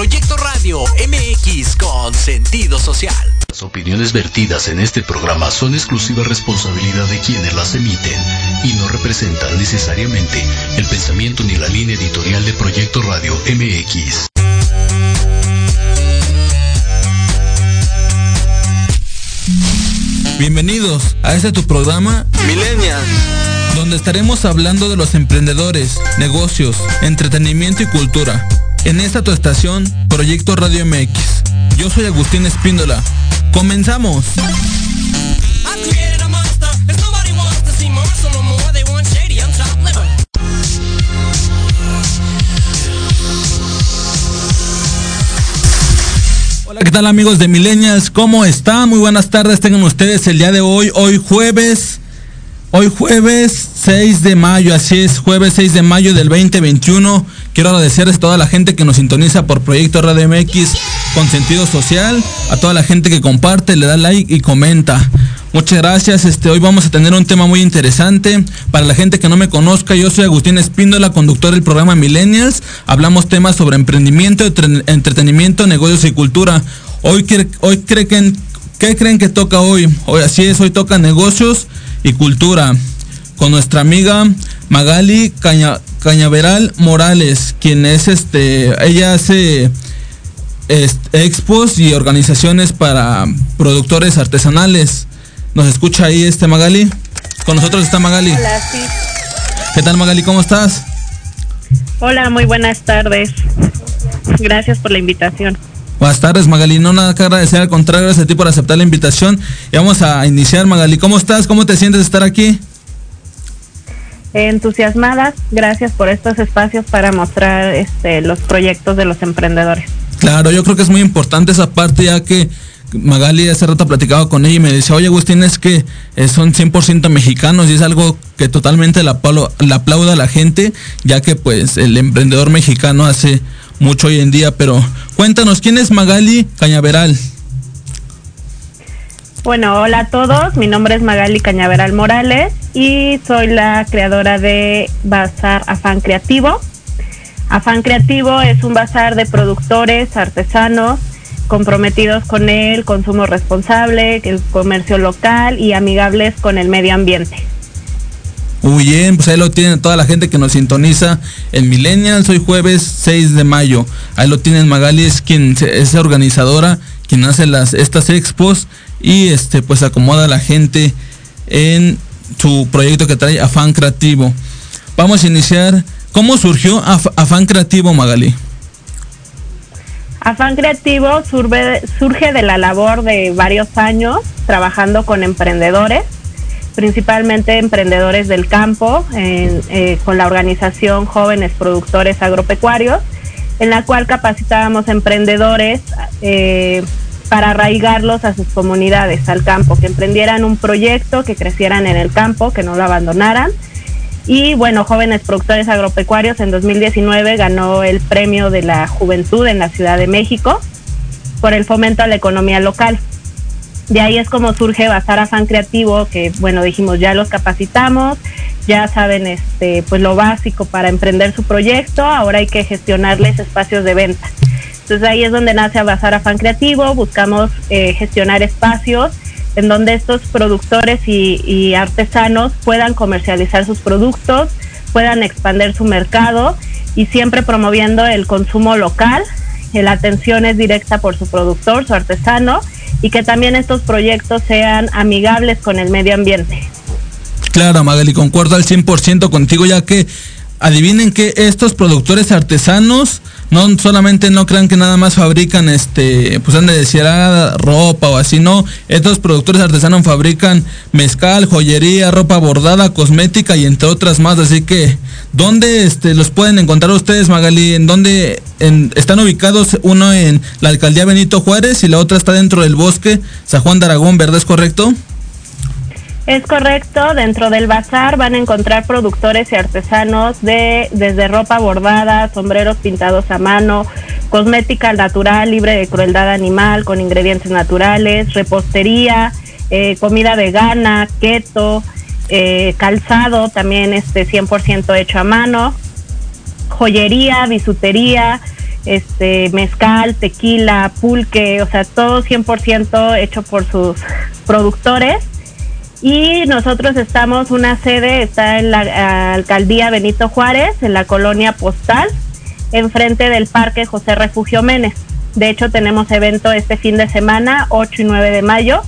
Proyecto Radio MX con sentido social. Las opiniones vertidas en este programa son exclusiva responsabilidad de quienes las emiten y no representan necesariamente el pensamiento ni la línea editorial de Proyecto Radio MX. Bienvenidos a este tu programa Millennials. donde estaremos hablando de los emprendedores, negocios, entretenimiento y cultura. En esta tu estación, Proyecto Radio MX. Yo soy Agustín Espíndola. ¡Comenzamos! Hola, ¿qué tal amigos de Millennials? ¿Cómo están? Muy buenas tardes tengan ustedes el día de hoy, hoy jueves, hoy jueves 6 de mayo, así es, jueves 6 de mayo del 2021. Quiero agradecerles a toda la gente que nos sintoniza por Proyecto Radio MX con sentido social, a toda la gente que comparte, le da like y comenta. Muchas gracias. Este, hoy vamos a tener un tema muy interesante. Para la gente que no me conozca, yo soy Agustín Espíndola, conductor del programa Millennials. Hablamos temas sobre emprendimiento, entre- entretenimiento, negocios y cultura. Hoy, ¿qué creen que toca hoy? Hoy así es, hoy toca negocios y cultura. Con nuestra amiga Magali Caña- Cañaveral Morales, quien es este, ella hace expos y organizaciones para productores artesanales. ¿Nos escucha ahí este Magali? Con nosotros está Magali. Hola, sí. ¿Qué tal Magali? ¿Cómo estás? Hola, muy buenas tardes. Gracias por la invitación. Buenas tardes Magali, no nada que agradecer, al contrario, gracias a ti por aceptar la invitación. Y vamos a iniciar Magali. ¿Cómo estás? ¿Cómo te sientes de estar aquí? Entusiasmadas, gracias por estos espacios para mostrar este, los proyectos de los emprendedores. Claro, yo creo que es muy importante esa parte ya que Magali hace rato platicaba con ella y me decía, oye Agustín, es que eh, son 100% mexicanos y es algo que totalmente apalo- le aplauda a la gente, ya que pues el emprendedor mexicano hace mucho hoy en día, pero cuéntanos, ¿quién es Magali Cañaveral? Bueno, hola a todos, mi nombre es Magali Cañaveral Morales y soy la creadora de Bazar Afán Creativo. Afán Creativo es un bazar de productores, artesanos, comprometidos con el consumo responsable, el comercio local y amigables con el medio ambiente. Muy bien, pues ahí lo tienen toda la gente que nos sintoniza en Millennials, hoy jueves 6 de mayo. Ahí lo tienen Magali, es quien es organizadora, quien hace las estas expos y este pues acomoda a la gente en su proyecto que trae Afán Creativo. Vamos a iniciar. ¿Cómo surgió Af- Afán Creativo, Magali? Afán Creativo surge, de la labor de varios años trabajando con emprendedores, principalmente emprendedores del campo, eh, con la organización Jóvenes Productores Agropecuarios, en la cual capacitábamos emprendedores eh, para arraigarlos a sus comunidades, al campo, que emprendieran un proyecto, que crecieran en el campo, que no lo abandonaran. Y bueno, Jóvenes Productores Agropecuarios en 2019 ganó el premio de la juventud en la Ciudad de México por el fomento a la economía local. De ahí es como surge Bazar Afán Creativo, que bueno, dijimos, ya los capacitamos, ya saben este, pues lo básico para emprender su proyecto, ahora hay que gestionarles espacios de venta. Entonces ahí es donde nace Bazar Afán Creativo, buscamos eh, gestionar espacios en donde estos productores y, artesanos puedan comercializar sus productos, puedan expandir su mercado y siempre promoviendo el consumo local la atención es directa por su productor, su artesano, y que también estos proyectos sean amigables con el medio ambiente. Claro, Magali, concuerdo al 100% contigo, ya que adivinen que estos productores artesanos no solamente no crean que nada más fabrican este, pues han de decir ah, ropa o así, no. Estos productores artesanos fabrican mezcal, joyería, ropa bordada, cosmética y entre otras más. Así que, ¿dónde este, los pueden encontrar ustedes, Magali? ¿En dónde están ubicados? Uno en la alcaldía Benito Juárez y la otra está dentro del bosque San Juan de Aragón, ¿verdad? ¿Es correcto? Es correcto, dentro del bazar van a encontrar productores y artesanos de desde ropa bordada, sombreros pintados a mano, cosmética natural, libre de crueldad animal, con ingredientes naturales, repostería, eh, comida vegana, keto, eh, calzado también este 100% hecho a mano, joyería, bisutería, este mezcal, tequila, pulque, o sea, todo 100% hecho por sus productores. Y nosotros estamos, una sede está en la ah, alcaldía Benito Juárez, en la colonia postal, enfrente del Parque José Refugio Menes. De hecho, tenemos evento este fin de semana, 8 y 9 de mayo,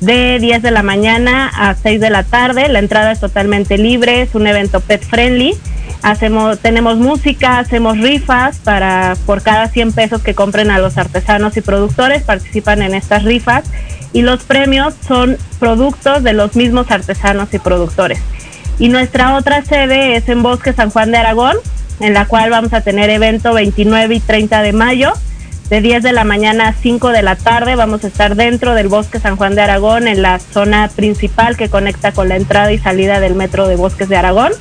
de 10 de la mañana a 6 de la tarde. La entrada es totalmente libre, es un evento pet friendly. Hacemos, tenemos música, hacemos rifas para por cada 100 pesos que compren a los artesanos y productores, participan en estas rifas y los premios son productos de los mismos artesanos y productores. Y nuestra otra sede es en Bosque San Juan de Aragón, en la cual vamos a tener evento 29 y 30 de mayo. De 10 de la mañana a 5 de la tarde vamos a estar dentro del Bosque San Juan de Aragón, en la zona principal que conecta con la entrada y salida del metro de Bosques de Aragón.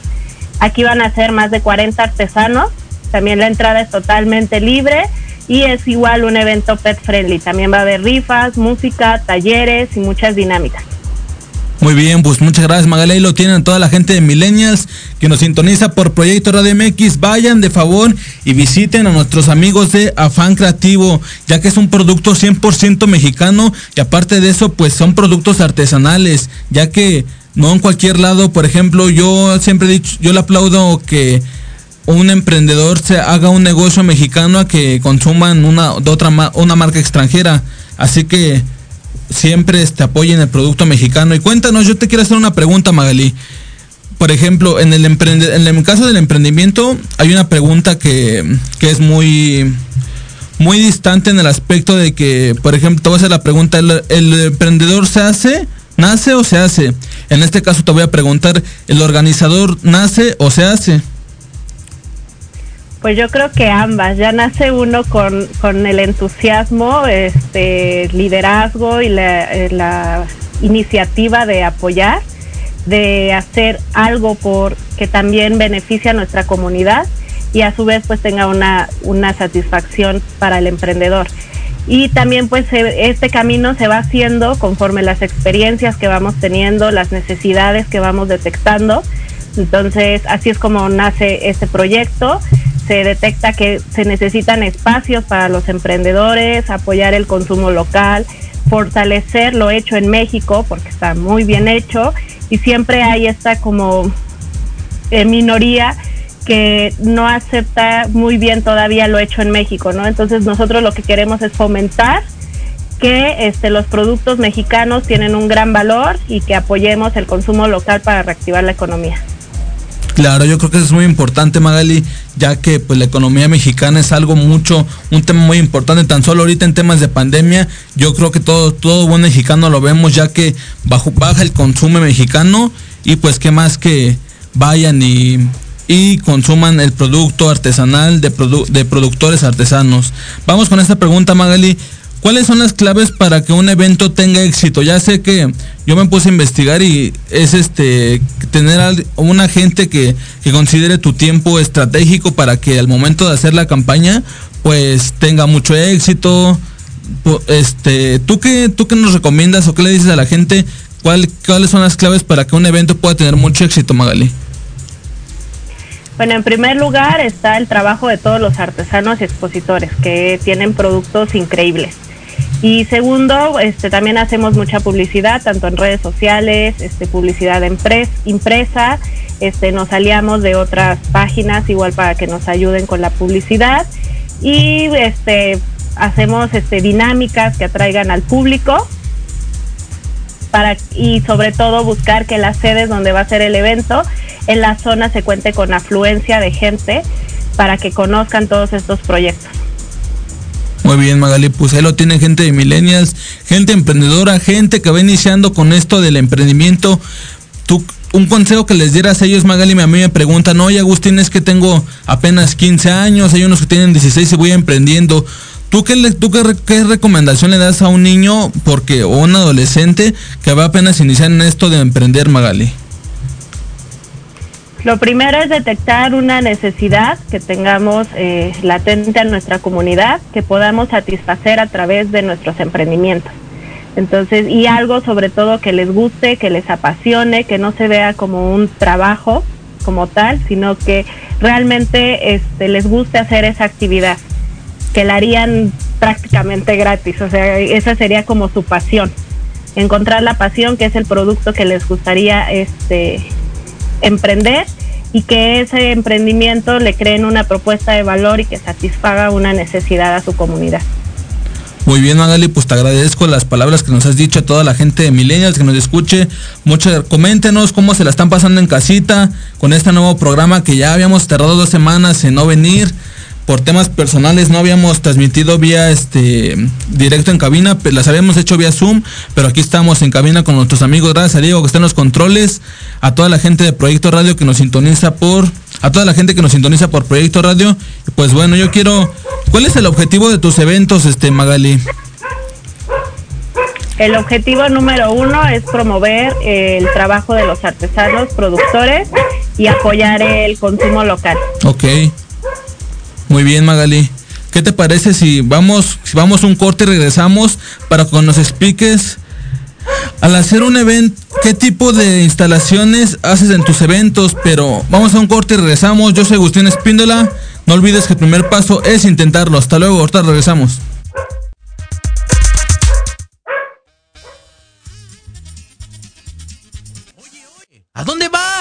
Aquí van a ser más de 40 artesanos. También la entrada es totalmente libre y es igual un evento pet friendly. También va a haber rifas, música, talleres y muchas dinámicas. Muy bien, pues muchas gracias Magali, ahí lo tienen toda la gente de Millennials que nos sintoniza por Proyecto Radio MX, vayan de favor y visiten a nuestros amigos de Afán Creativo, ya que es un producto 100% mexicano y aparte de eso pues son productos artesanales, ya que no en cualquier lado, por ejemplo, yo siempre he dicho, yo le aplaudo que un emprendedor se haga un negocio mexicano a que consuman una de otra una marca extranjera, así que siempre este, apoyen el producto mexicano. Y cuéntanos, yo te quiero hacer una pregunta, Magali. Por ejemplo, en el, en el caso del emprendimiento hay una pregunta que, que es muy, muy distante en el aspecto de que, por ejemplo, te voy a hacer la pregunta, ¿el, el emprendedor se hace, nace o se hace? En este caso te voy a preguntar, ¿el organizador nace o se hace? Pues yo creo que ambas. Ya nace uno con, con el entusiasmo, este liderazgo y la, eh, la iniciativa de apoyar, de hacer algo por que también beneficie a nuestra comunidad y a su vez pues tenga una, una satisfacción para el emprendedor. Y también pues este camino se va haciendo conforme las experiencias que vamos teniendo, las necesidades que vamos detectando. Entonces así es como nace este proyecto. Se detecta que se necesitan espacios para los emprendedores, apoyar el consumo local, fortalecer lo hecho en México porque está muy bien hecho y siempre hay esta como eh, minoría que no acepta muy bien todavía lo hecho en México, ¿no? Entonces nosotros lo que queremos es fomentar que este, los productos mexicanos tienen un gran valor y que apoyemos el consumo local para reactivar la economía. Claro, yo creo que es muy importante, Magali, ya que pues la economía mexicana es algo mucho, un tema muy importante, tan solo ahorita en temas de pandemia, yo creo que todo, todo buen mexicano lo vemos, ya que bajo, baja el consumo mexicano y pues qué más que vayan y, y consuman el producto artesanal de, de productores artesanos. Vamos con esta pregunta, Magali. ¿Cuáles son las claves para que un evento tenga éxito? Ya sé que yo me puse a investigar y es este tener al- una gente que, que considere tu tiempo estratégico para que al momento de hacer la campaña pues tenga mucho éxito. Este, ¿tú qué, tú qué nos recomiendas o qué le dices a la gente? ¿Cuál, ¿Cuáles son las claves para que un evento pueda tener mucho éxito, Magali? Bueno, en primer lugar está el trabajo de todos los artesanos y expositores que tienen productos increíbles. Y segundo, este, también hacemos mucha publicidad, tanto en redes sociales, este, publicidad impresa, este, nos aliamos de otras páginas igual para que nos ayuden con la publicidad. y este hacemos este dinámicas que atraigan al público para y sobre todo buscar que las sedes donde va a ser el evento en la zona se cuente con afluencia de gente para que conozcan todos estos proyectos. Muy bien, Magali, pues ahí lo tienen gente de millennials, gente emprendedora, gente que va iniciando con esto del emprendimiento. Tú, un consejo que les dieras a ellos, Magali, a mí me preguntan, oye Agustín, es que tengo apenas 15 años, hay unos que tienen 16 y voy emprendiendo. ¿Tú qué, le- tú qué, re- qué recomendación le das a un niño porque o un adolescente que va apenas iniciar en esto de emprender, Magali? Lo primero es detectar una necesidad que tengamos eh, latente en nuestra comunidad, que podamos satisfacer a través de nuestros emprendimientos. Entonces, y algo sobre todo que les guste, que les apasione, que no se vea como un trabajo como tal, sino que realmente este, les guste hacer esa actividad, que la harían prácticamente gratis. O sea, esa sería como su pasión. Encontrar la pasión, que es el producto que les gustaría este, emprender y que ese emprendimiento le creen una propuesta de valor y que satisfaga una necesidad a su comunidad. Muy bien, Magali, pues te agradezco las palabras que nos has dicho a toda la gente de Millennials que nos escuche. Muchas, coméntenos cómo se la están pasando en casita con este nuevo programa que ya habíamos tardado dos semanas en no venir. Por temas personales no habíamos transmitido vía este directo en cabina, las habíamos hecho vía Zoom, pero aquí estamos en cabina con nuestros amigos. Gracias a Diego que está en los controles, a toda la gente de Proyecto Radio que nos sintoniza por, a toda la gente que nos sintoniza por Proyecto Radio. Pues bueno, yo quiero, ¿cuál es el objetivo de tus eventos, este Magali? El objetivo número uno es promover el trabajo de los artesanos, productores y apoyar el consumo local. Ok. Muy bien, Magali. ¿Qué te parece si vamos, si vamos un corte y regresamos para que nos expliques al hacer un evento, qué tipo de instalaciones haces en tus eventos? Pero vamos a un corte y regresamos. Yo soy Agustín Espíndola. No olvides que el primer paso es intentarlo. Hasta luego, ahorita regresamos.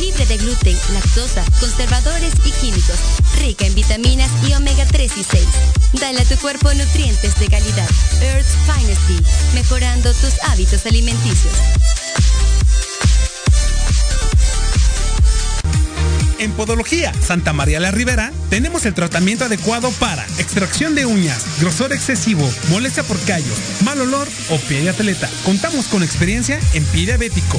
Libre de gluten, lactosa, conservadores y químicos. Rica en vitaminas y omega 3 y 6. Dale a tu cuerpo nutrientes de calidad. Earth's Finest. Mejorando tus hábitos alimenticios. En Podología Santa María la Ribera tenemos el tratamiento adecuado para extracción de uñas, grosor excesivo, molestia por callos, mal olor o pie de atleta. Contamos con experiencia en pie diabético.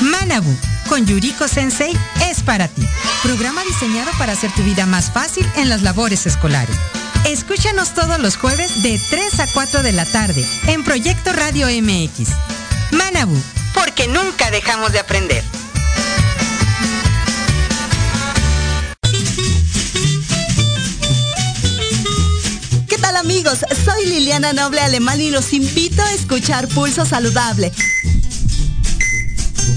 Manabu con Yuriko Sensei es para ti. Programa diseñado para hacer tu vida más fácil en las labores escolares. Escúchanos todos los jueves de 3 a 4 de la tarde en Proyecto Radio MX. Manabu, porque nunca dejamos de aprender. ¿Qué tal amigos? Soy Liliana Noble Alemán y los invito a escuchar Pulso Saludable,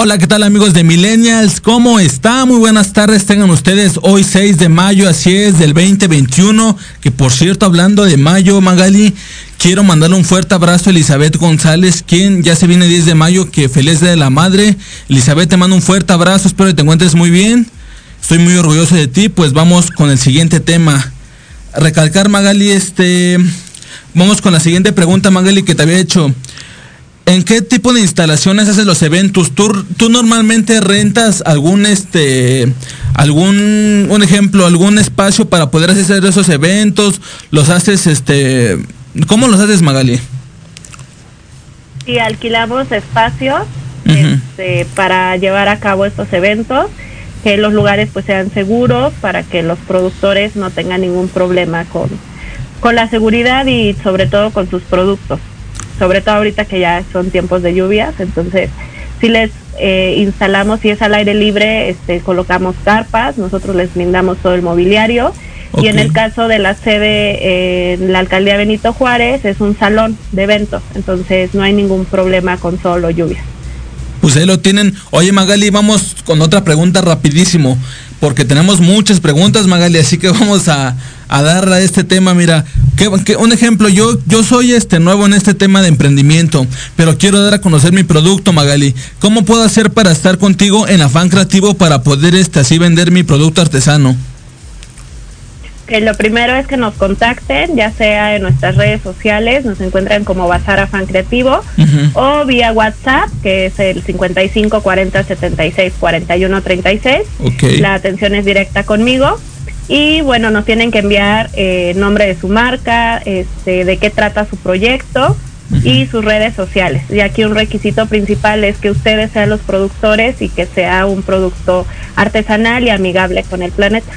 Hola, ¿qué tal amigos de Millennials? ¿Cómo está? Muy buenas tardes tengan ustedes. Hoy 6 de mayo, así es, del 2021. Que por cierto, hablando de mayo, Magali, quiero mandarle un fuerte abrazo a Elizabeth González, quien ya se viene 10 de mayo, que feliz de la madre. Elizabeth, te mando un fuerte abrazo, espero que te encuentres muy bien. Estoy muy orgulloso de ti, pues vamos con el siguiente tema. Recalcar, Magali, este... Vamos con la siguiente pregunta, Magali, que te había hecho. ¿En qué tipo de instalaciones haces los eventos? ¿Tú, tú normalmente rentas algún este algún un ejemplo, algún espacio para poder hacer esos eventos? ¿Los haces este cómo los haces, Magali? Sí, alquilamos espacios este, para llevar a cabo estos eventos, que los lugares pues sean seguros para que los productores no tengan ningún problema con, con la seguridad y sobre todo con sus productos sobre todo ahorita que ya son tiempos de lluvias, entonces si les eh, instalamos, si es al aire libre, este, colocamos carpas, nosotros les brindamos todo el mobiliario. Y en el caso de la sede en la alcaldía Benito Juárez, es un salón de eventos, entonces no hay ningún problema con solo lluvia. Pues ahí lo tienen. Oye Magali, vamos con otra pregunta rapidísimo, porque tenemos muchas preguntas Magali, así que vamos a, a dar a este tema, mira, que, un ejemplo, yo, yo soy este nuevo en este tema de emprendimiento, pero quiero dar a conocer mi producto, Magali. ¿Cómo puedo hacer para estar contigo en Afán Creativo para poder este, así vender mi producto artesano? Que lo primero es que nos contacten, ya sea en nuestras redes sociales, nos encuentran como Bazar Afán Creativo, o vía WhatsApp, que es el 55 40 76 41 36. La atención es directa conmigo. Y bueno, nos tienen que enviar eh, nombre de su marca, este, de qué trata su proyecto y sus redes sociales. Y aquí un requisito principal es que ustedes sean los productores y que sea un producto artesanal y amigable con el planeta.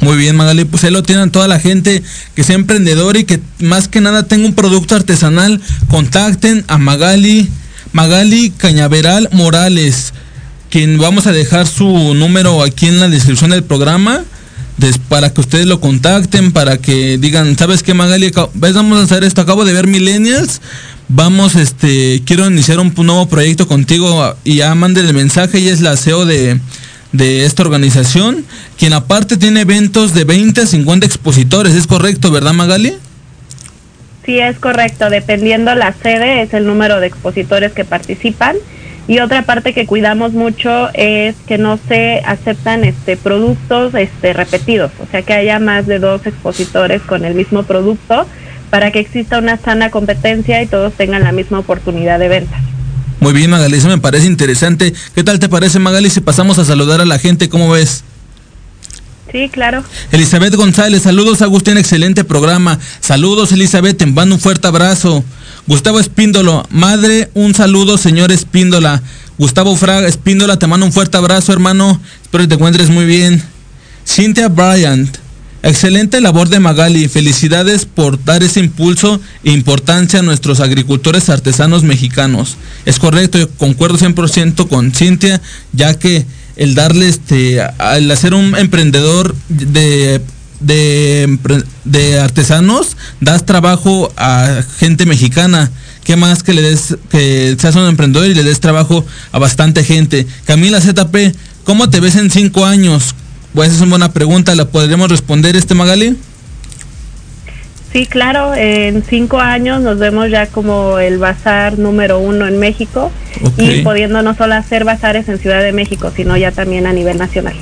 Muy bien, Magali, pues ahí lo tienen toda la gente que sea emprendedor y que más que nada tenga un producto artesanal, contacten a Magali, Magali Cañaveral Morales, quien vamos a dejar su número aquí en la descripción del programa para que ustedes lo contacten, para que digan, ¿sabes qué Magali? Vamos a hacer esto, acabo de ver Millennials, vamos, este, quiero iniciar un nuevo proyecto contigo. Y ya manden el mensaje, ella es la CEO de, de esta organización, quien aparte tiene eventos de 20 a 50 expositores, ¿es correcto, verdad Magali? Sí, es correcto, dependiendo la sede es el número de expositores que participan y otra parte que cuidamos mucho es que no se aceptan este productos este repetidos, o sea que haya más de dos expositores con el mismo producto para que exista una sana competencia y todos tengan la misma oportunidad de venta. Muy bien, Magali, eso me parece interesante. ¿Qué tal te parece, Magali, si pasamos a saludar a la gente? ¿Cómo ves? Sí, claro. Elizabeth González, saludos Agustín, excelente programa. Saludos Elizabeth, te mando un fuerte abrazo. Gustavo Espíndola, madre, un saludo, señor Espíndola. Gustavo Fraga Espíndola, te mando un fuerte abrazo, hermano. Espero que te encuentres muy bien. Cynthia Bryant, excelente labor de Magali. Felicidades por dar ese impulso e importancia a nuestros agricultores artesanos mexicanos. Es correcto, yo concuerdo 100% con Cintia, ya que el darle este, al hacer un emprendedor de de, artesanos, das trabajo a gente mexicana. ¿Qué más que le des, que seas un emprendedor y le des trabajo a bastante gente? Camila ZP, ¿cómo te ves en cinco años? Pues es una buena pregunta, ¿la podríamos responder este Magali? Sí, claro, en cinco años nos vemos ya como el bazar número uno en México y pudiendo no solo hacer bazares en Ciudad de México, sino ya también a nivel nacional.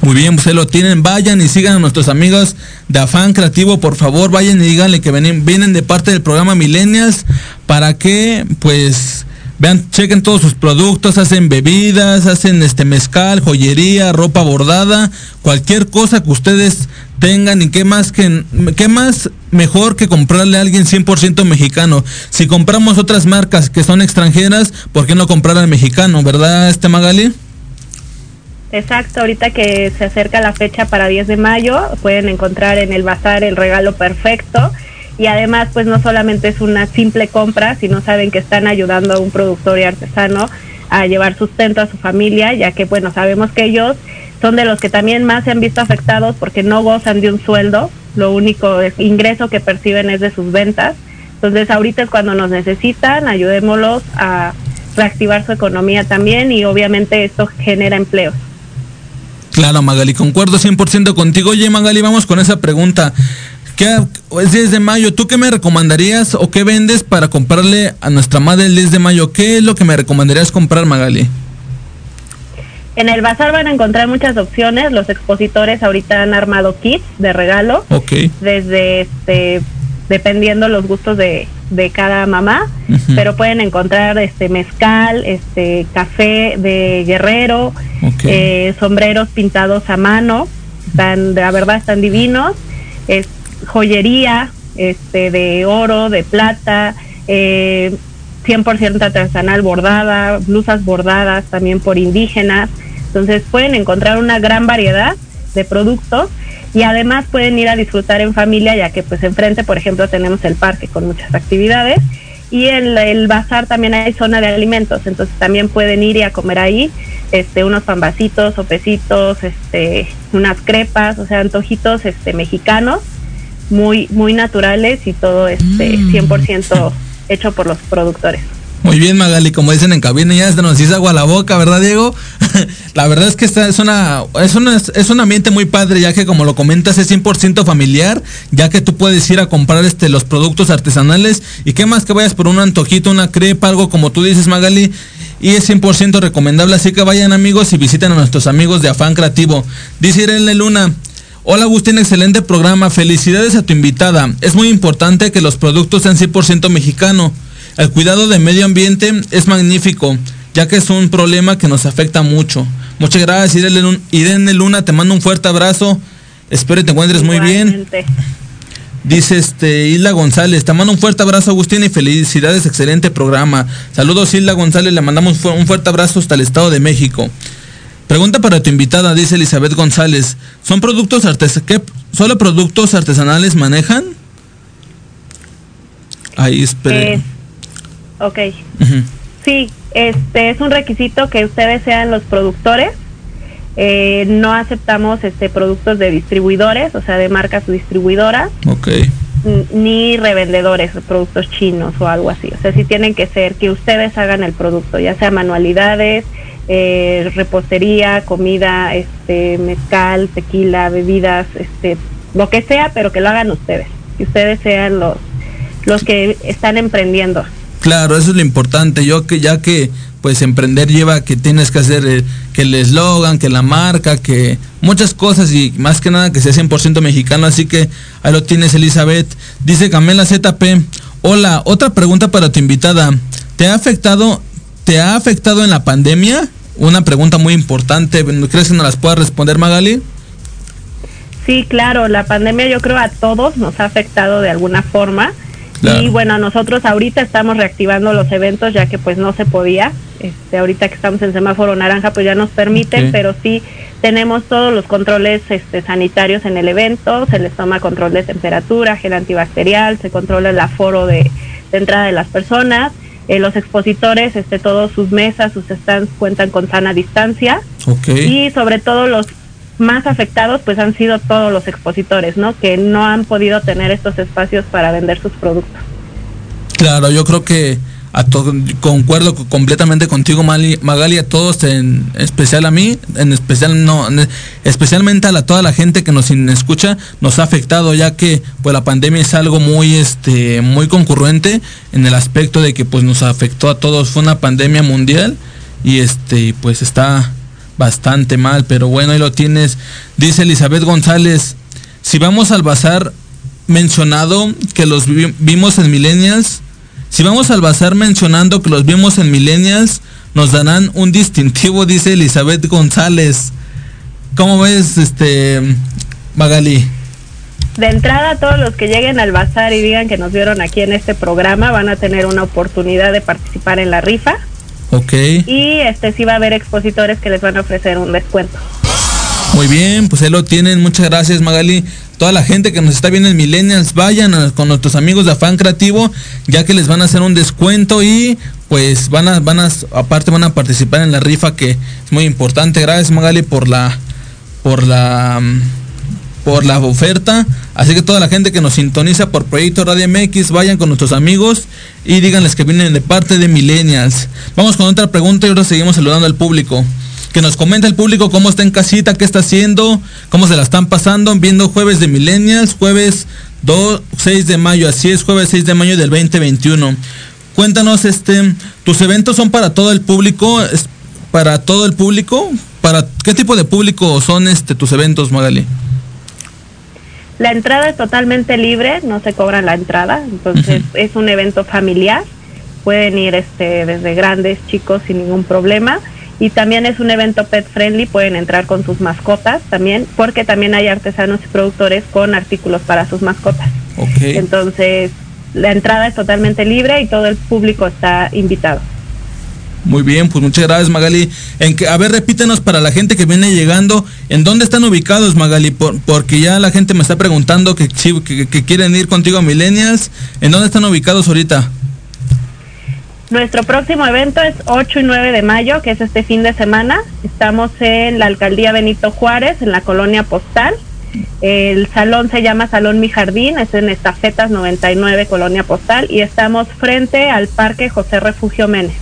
Muy bien, pues lo tienen. Vayan y sigan a nuestros amigos de Afán Creativo, por favor, vayan y díganle que vienen, vienen de parte del programa Millennials para que, pues, vean, chequen todos sus productos, hacen bebidas, hacen este mezcal, joyería, ropa bordada, cualquier cosa que ustedes tengan y qué más que qué más mejor que comprarle a alguien 100% mexicano. Si compramos otras marcas que son extranjeras, ¿por qué no comprar al mexicano, verdad, este Magali? Exacto, ahorita que se acerca la fecha para 10 de mayo, pueden encontrar en el bazar el regalo perfecto y además pues no solamente es una simple compra, sino saben que están ayudando a un productor y artesano a llevar sustento a su familia, ya que bueno, sabemos que ellos son de los que también más se han visto afectados porque no gozan de un sueldo, lo único ingreso que perciben es de sus ventas. Entonces ahorita es cuando nos necesitan, ayudémoslos a reactivar su economía también y obviamente esto genera empleos. Claro, Magali, concuerdo 100% contigo. Oye, Magali, vamos con esa pregunta. ¿Qué, es 10 de mayo, ¿tú qué me recomendarías o qué vendes para comprarle a nuestra madre el 10 de mayo? ¿Qué es lo que me recomendarías comprar, Magali? En el bazar van a encontrar muchas opciones. Los expositores ahorita han armado kits de regalo. Ok. Desde este, dependiendo los gustos de, de cada mamá, pero pueden encontrar este mezcal, este café de guerrero, eh, sombreros pintados a mano, están, la verdad están divinos, es joyería, este de oro, de plata, eh, 100% artesanal bordada, blusas bordadas también por indígenas, entonces pueden encontrar una gran variedad de productos y además pueden ir a disfrutar en familia ya que pues enfrente por ejemplo tenemos el parque con muchas actividades y en el bazar también hay zona de alimentos. Entonces también pueden ir y a comer ahí este unos pambacitos sopecitos este unas crepas o sea antojitos este mexicanos muy muy naturales y todo este 100% hecho por los productores Muy bien, Magali, como dicen en cabina, ya nos hizo agua a la boca, ¿verdad, Diego? la verdad es que esta es una, es una, es un ambiente muy padre, ya que como lo comentas, es 100% familiar, ya que tú puedes ir a comprar este, los productos artesanales y qué más que vayas por un antojito, una crepa, algo como tú dices, Magali. Y es 100% recomendable, así que vayan amigos y visiten a nuestros amigos de Afán Creativo. Dice Irene Luna, Hola Agustín, excelente programa. Felicidades a tu invitada. Es muy importante que los productos sean 100% mexicano. El cuidado del medio ambiente es magnífico, ya que es un problema que nos afecta mucho. Muchas gracias Irene Luna. Te mando un fuerte abrazo. Espero que te encuentres muy bien. Dice este Isla González, te mando un fuerte abrazo Agustín y felicidades, excelente programa. Saludos Isla González, le mandamos un fuerte abrazo hasta el Estado de México. Pregunta para tu invitada, dice Elizabeth González. ¿Son productos artesanales? ¿Qué solo productos artesanales manejan? Ahí espere. Eh, ok. Sí, este es un requisito que ustedes sean los productores. Eh, no aceptamos este productos de distribuidores, o sea, de marcas distribuidoras, Ok. ni revendedores, productos chinos o algo así. O sea, sí tienen que ser que ustedes hagan el producto, ya sea manualidades, eh, repostería, comida, este, mezcal, tequila, bebidas, este, lo que sea, pero que lo hagan ustedes. Que ustedes sean los los que están emprendiendo. Claro, eso es lo importante. Yo que ya que pues emprender lleva que tienes que hacer eh, que el eslogan, que la marca, que muchas cosas y más que nada que sea 100% mexicano. Así que ahí lo tienes, Elizabeth. Dice Camela ZP. Hola, otra pregunta para tu invitada. ¿Te ha afectado, te ha afectado en la pandemia? Una pregunta muy importante. ¿Crees que nos las pueda responder Magali? Sí, claro, la pandemia yo creo a todos nos ha afectado de alguna forma. Claro. Y bueno, nosotros ahorita estamos reactivando los eventos ya que pues no se podía. Este, ahorita que estamos en semáforo naranja pues ya nos permiten, pero sí tenemos todos los controles este, sanitarios en el evento, se les toma control de temperatura, gel antibacterial, se controla el aforo de, de entrada de las personas. Eh, los expositores, este, todos sus mesas, sus stands cuentan con sana distancia y sobre todo los más afectados pues han sido todos los expositores, ¿no? Que no han podido tener estos espacios para vender sus productos. Claro, yo creo que a to- concuerdo co- completamente contigo, Magali, a todos, en especial a mí, en especial no, en- especialmente a la, toda la gente que nos escucha, nos ha afectado, ya que pues la pandemia es algo muy, este, muy concurrente en el aspecto de que pues nos afectó a todos, fue una pandemia mundial y este, pues está bastante mal, pero bueno, ahí lo tienes. Dice Elizabeth González, si vamos al bazar mencionado que los vi- vimos en Millennials, si vamos al bazar mencionando que los vimos en Millennials, nos darán un distintivo, dice Elizabeth González. ¿Cómo ves, este Magali? De entrada, todos los que lleguen al bazar y digan que nos vieron aquí en este programa van a tener una oportunidad de participar en la rifa Ok, y este sí va a haber expositores que les van a ofrecer un descuento. muy bien, pues ahí lo tienen. Muchas gracias, Magali. Toda la gente que nos está viendo en Millennials, vayan con nuestros amigos de Afán Creativo, ya que les van a hacer un descuento y pues van a, van a, aparte van a participar en la rifa que es muy importante. Gracias, Magali, por la, por la, mm, por la oferta. Así que toda la gente que nos sintoniza por Proyecto Radio MX, vayan con nuestros amigos y díganles que vienen de parte de Millennials. Vamos con otra pregunta y ahora seguimos saludando al público. Que nos comente el público cómo está en casita, qué está haciendo, cómo se la están pasando, viendo jueves de Millennials, jueves 2, 6 de mayo, así es, jueves 6 de mayo del 2021. Cuéntanos, este, tus eventos son para todo el público, es para todo el público, para qué tipo de público son este tus eventos, Magali. La entrada es totalmente libre, no se cobra la entrada, entonces es un evento familiar. Pueden ir este, desde grandes, chicos sin ningún problema. Y también es un evento pet friendly, pueden entrar con sus mascotas también, porque también hay artesanos y productores con artículos para sus mascotas. Entonces, la entrada es totalmente libre y todo el público está invitado. Muy bien, pues muchas gracias Magali. En que, a ver, repítenos para la gente que viene llegando, ¿en dónde están ubicados Magali? Por- porque ya la gente me está preguntando que, que, que quieren ir contigo a Millennials. ¿En dónde están ubicados ahorita? Nuestro próximo evento es 8 y 9 de mayo, que es este fin de semana. Estamos en la alcaldía Benito Juárez, en la colonia postal. El salón se llama Salón Mi Jardín, es en Estafetas 99, colonia postal. Y estamos frente al Parque José Refugio Mene.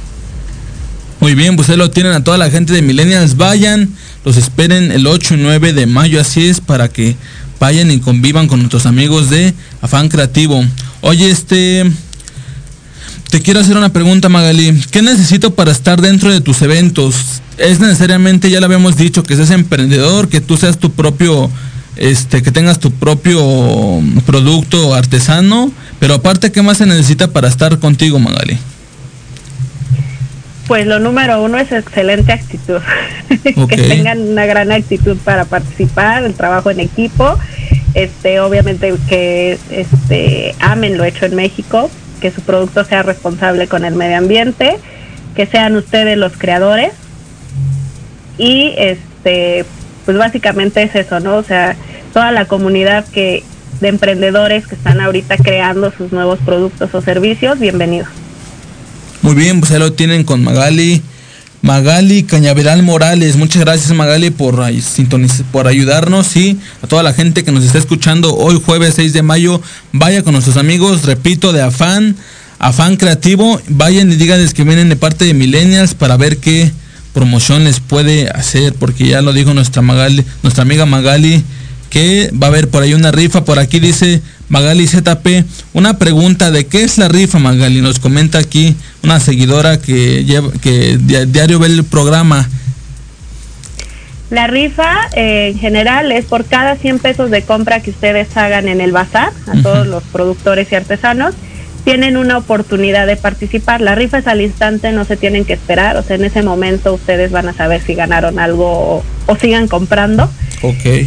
Muy bien, pues ahí lo tienen a toda la gente de Millennials. Vayan, los esperen el 8 y 9 de mayo, así es, para que vayan y convivan con nuestros amigos de Afán Creativo. Oye, este... Te quiero hacer una pregunta, Magali. ¿Qué necesito para estar dentro de tus eventos? ¿Es necesariamente, ya lo habíamos dicho, que seas emprendedor, que tú seas tu propio, este, que tengas tu propio producto artesano? Pero aparte, ¿qué más se necesita para estar contigo, Magali? Pues lo número uno es excelente actitud. Que tengan una gran actitud para participar, el trabajo en equipo. Este, obviamente que este, amen lo hecho en México, que su producto sea responsable con el medio ambiente, que sean ustedes los creadores. Y este, pues básicamente es eso, ¿no? O sea, toda la comunidad que de emprendedores que están ahorita creando sus nuevos productos o servicios, bienvenidos. Muy bien, pues ahí lo tienen con Magali. Magali Cañaveral Morales, muchas gracias Magali por, por ayudarnos y a toda la gente que nos está escuchando hoy jueves 6 de mayo, vaya con nuestros amigos, repito, de Afán, Afán Creativo, vayan y díganles que vienen de parte de Millennials para ver qué promoción les puede hacer, porque ya lo dijo nuestra Magali, nuestra amiga Magali, que va a haber por ahí una rifa, por aquí dice Magali ZP, una pregunta de qué es la rifa Magali, nos comenta aquí una seguidora que lleva, que dia- diario ve el programa. La rifa eh, en general es por cada 100 pesos de compra que ustedes hagan en el bazar, a todos los productores y artesanos, tienen una oportunidad de participar. La rifa es al instante, no se tienen que esperar, o sea, en ese momento ustedes van a saber si ganaron algo o, o sigan comprando.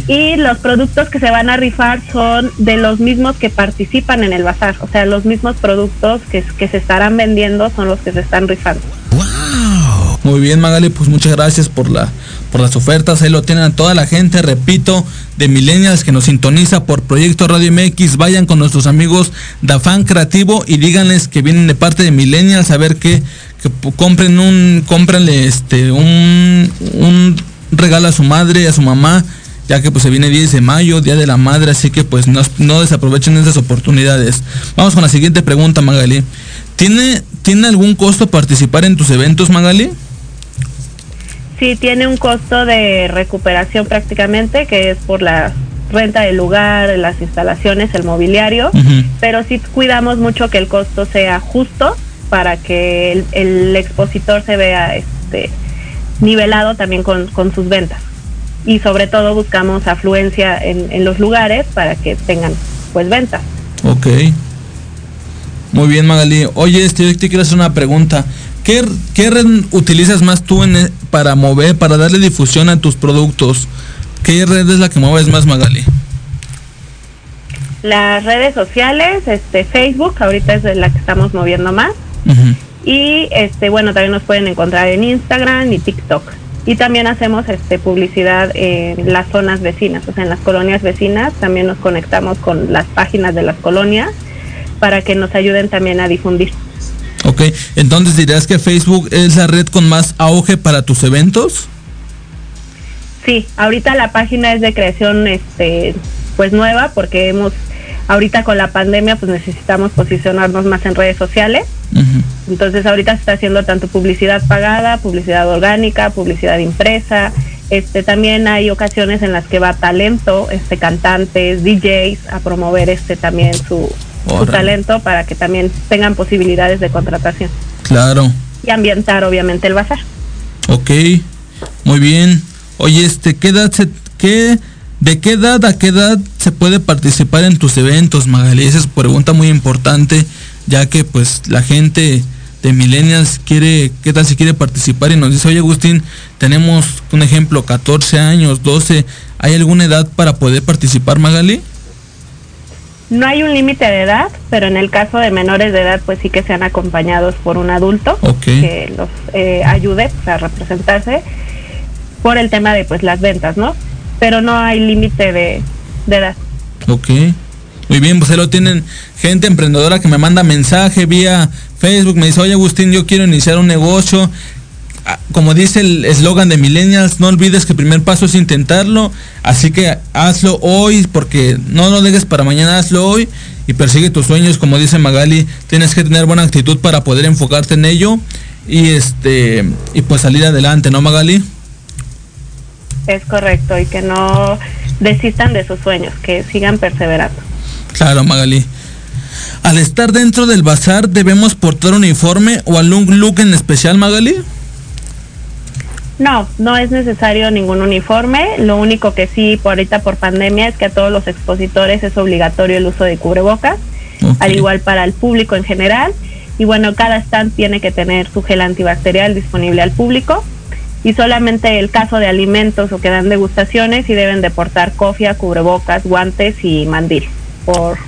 Y los productos que se van a rifar son de los mismos que participan en el bazar, o sea, los mismos productos que, que se estarán vendiendo son los que se están rifando. Muy bien Magali, pues muchas gracias por la por las ofertas, ahí lo tienen a toda la gente, repito, de Millennials que nos sintoniza por Proyecto Radio MX, vayan con nuestros amigos de Afán Creativo y díganles que vienen de parte de Millennials a ver que, que compren un, cómprenle este un, un regalo a su madre, a su mamá, ya que pues se viene 10 de mayo, Día de la Madre, así que pues no, no desaprovechen esas oportunidades. Vamos con la siguiente pregunta, Magali. ¿Tiene, ¿Tiene algún costo participar en tus eventos, Magali? Sí, tiene un costo de recuperación prácticamente, que es por la renta del lugar, las instalaciones, el mobiliario, pero sí cuidamos mucho que el costo sea justo para que el, el expositor se vea este, nivelado también con, con sus ventas. Y sobre todo buscamos afluencia en, en los lugares para que tengan pues ventas. Ok. Muy bien, Magali. Oye, este, yo te quiero hacer una pregunta. ¿Qué, qué red utilizas más tú en e- para mover, para darle difusión a tus productos? ¿Qué red es la que mueves más, Magali? Las redes sociales, este Facebook, ahorita es de la que estamos moviendo más. Y este bueno, también nos pueden encontrar en Instagram y TikTok. Y también hacemos este publicidad en las zonas vecinas, o sea, en las colonias vecinas, también nos conectamos con las páginas de las colonias para que nos ayuden también a difundir. Ok, entonces dirías que Facebook es la red con más auge para tus eventos. Sí, ahorita la página es de creación este pues nueva porque hemos ahorita con la pandemia pues necesitamos posicionarnos más en redes sociales. Entonces ahorita se está haciendo tanto publicidad pagada, publicidad orgánica, publicidad impresa. Este también hay ocasiones en las que va talento, este cantantes, DJs a promover este también su, su talento para que también tengan posibilidades de contratación Claro. y ambientar obviamente el bazar. Ok, muy bien. Oye, este, ¿qué edad se, qué, de qué edad a qué edad se puede participar en tus eventos, Magali? Esa es pregunta muy importante, ya que pues la gente de millennials quiere, ¿qué tal si quiere participar? Y nos dice, oye Agustín, tenemos un ejemplo, 14 años, 12, ¿hay alguna edad para poder participar, Magali? No hay un límite de edad, pero en el caso de menores de edad, pues sí que sean acompañados por un adulto Ok. que los eh, ayude pues, a representarse por el tema de pues las ventas, ¿no? Pero no hay límite de, de edad. Ok. Muy bien, pues ahí lo tienen gente emprendedora que me manda mensaje vía Facebook, me dice, oye Agustín, yo quiero iniciar un negocio. Ah, Como dice el eslogan de Millennials, no olvides que el primer paso es intentarlo, así que hazlo hoy, porque no lo dejes para mañana, hazlo hoy y persigue tus sueños, como dice Magali, tienes que tener buena actitud para poder enfocarte en ello y este y pues salir adelante, ¿no Magali? Es correcto, y que no desistan de sus sueños, que sigan perseverando. Claro, Magali. Al estar dentro del bazar, ¿debemos portar uniforme o algún look en especial, Magali? No, no es necesario ningún uniforme. Lo único que sí, por ahorita por pandemia, es que a todos los expositores es obligatorio el uso de cubrebocas, al igual para el público en general. Y bueno, cada stand tiene que tener su gel antibacterial disponible al público. Y solamente el caso de alimentos o que dan degustaciones y deben de portar cofia, cubrebocas, guantes y mandil por,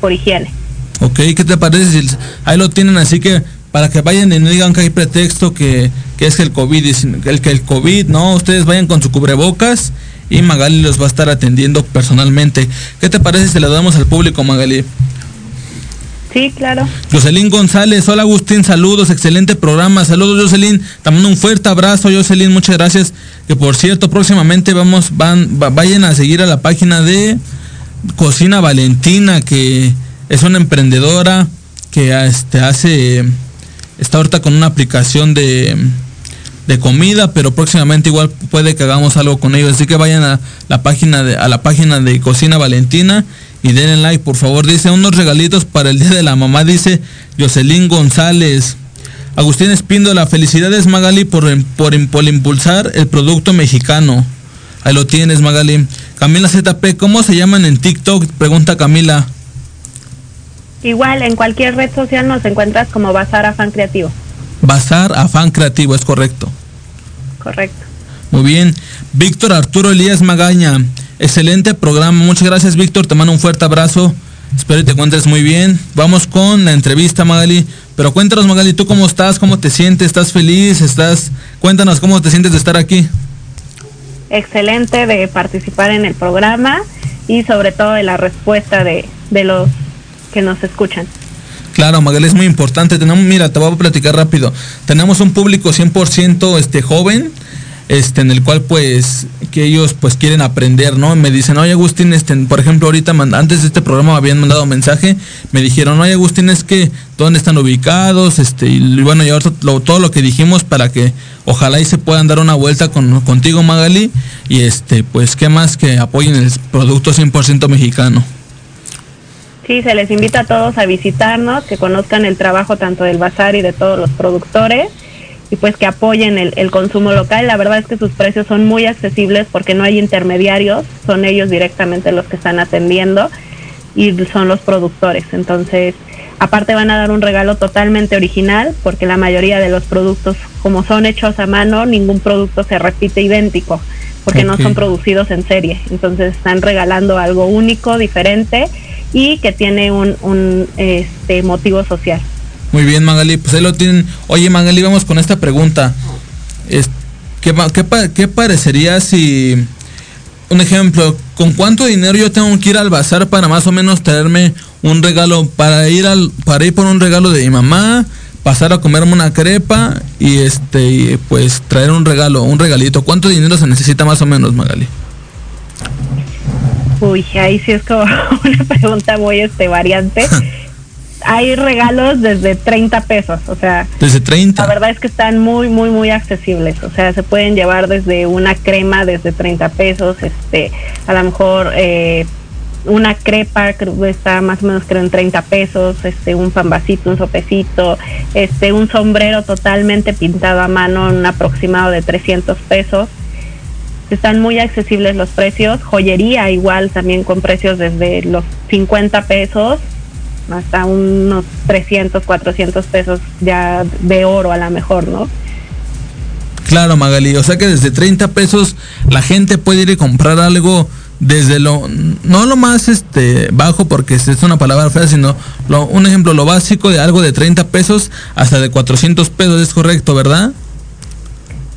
por higiene. Ok, ¿qué te parece? Ahí lo tienen, así que para que vayan y no digan que hay pretexto que, que es el COVID, el que el COVID, no, ustedes vayan con su cubrebocas y Magali los va a estar atendiendo personalmente. ¿Qué te parece si le damos al público, Magali? Sí, claro. Jocelyn González, hola Agustín, saludos, excelente programa, saludos Jocelyn, te mando un fuerte abrazo Jocelyn, muchas gracias, que por cierto próximamente vamos, van, va- vayan a seguir a la página de Cocina Valentina, que es una emprendedora que este, hace, está ahorita con una aplicación de, de comida, pero próximamente igual puede que hagamos algo con ellos, así que vayan a la página de, a la página de Cocina Valentina y denle like, por favor. Dice unos regalitos para el día de la mamá, dice Jocelyn González. Agustín Espíndola, felicidades Magali por, por, por impulsar el producto mexicano. Ahí lo tienes Magali. Camila ZP, ¿cómo se llaman en TikTok? Pregunta Camila. Igual en cualquier red social nos encuentras como Bazar Afán Creativo. Bazar Afán Creativo, es correcto. Correcto. Muy bien. Víctor Arturo Elías Magaña. Excelente programa. Muchas gracias, Víctor. Te mando un fuerte abrazo. Espero que te encuentres muy bien. Vamos con la entrevista, Magali. Pero cuéntanos, Magali, ¿tú cómo estás? ¿Cómo te sientes? ¿Estás feliz? ¿Estás? Cuéntanos cómo te sientes de estar aquí. Excelente de participar en el programa y sobre todo de la respuesta de, de los que nos escuchan. Claro, Magali, es muy importante. Tenemos, mira, te voy a platicar rápido. Tenemos un público 100% este, joven, este, en el cual pues que ellos pues quieren aprender, ¿no? Me dicen, oye Agustín, este, por ejemplo, ahorita antes de este programa me habían mandado mensaje, me dijeron, oye Agustín, es que dónde están ubicados, este, y bueno, y ahora lo- todo lo que dijimos para que ojalá y se puedan dar una vuelta con, contigo Magali, y este, pues qué más que apoyen el producto 100% mexicano. Sí, se les invita a todos a visitarnos, que conozcan el trabajo tanto del bazar y de todos los productores y pues que apoyen el, el consumo local. La verdad es que sus precios son muy accesibles porque no hay intermediarios, son ellos directamente los que están atendiendo y son los productores. Entonces, aparte van a dar un regalo totalmente original porque la mayoría de los productos, como son hechos a mano, ningún producto se repite idéntico porque no son producidos en serie. Entonces están regalando algo único, diferente y que tiene un, un este, motivo social. Muy bien, Magali, pues ahí lo tienen. Oye, Magali, vamos con esta pregunta. Es, ¿qué, qué, qué parecería si, un ejemplo, con cuánto dinero yo tengo que ir al bazar para más o menos traerme un regalo, para ir al, para ir por un regalo de mi mamá, pasar a comerme una crepa y este, pues traer un regalo, un regalito? ¿Cuánto dinero se necesita más o menos, Magali? Uy, ahí sí es como una pregunta muy este variante. Hay regalos desde 30 pesos, o sea, Desde 30. la verdad es que están muy, muy, muy accesibles. O sea, se pueden llevar desde una crema desde 30 pesos, este, a lo mejor eh, una crepa creo está más o menos creo en 30 pesos, este, un pambacito, un sopecito, este, un sombrero totalmente pintado a mano, un aproximado de 300 pesos. Están muy accesibles los precios. Joyería igual también con precios desde los 50 pesos hasta unos 300, 400 pesos ya de oro a lo mejor, ¿no? Claro, Magali. O sea que desde 30 pesos la gente puede ir y comprar algo desde lo, no lo más este bajo porque es una palabra fea, sino lo- un ejemplo, lo básico de algo de 30 pesos hasta de 400 pesos, es correcto, ¿verdad?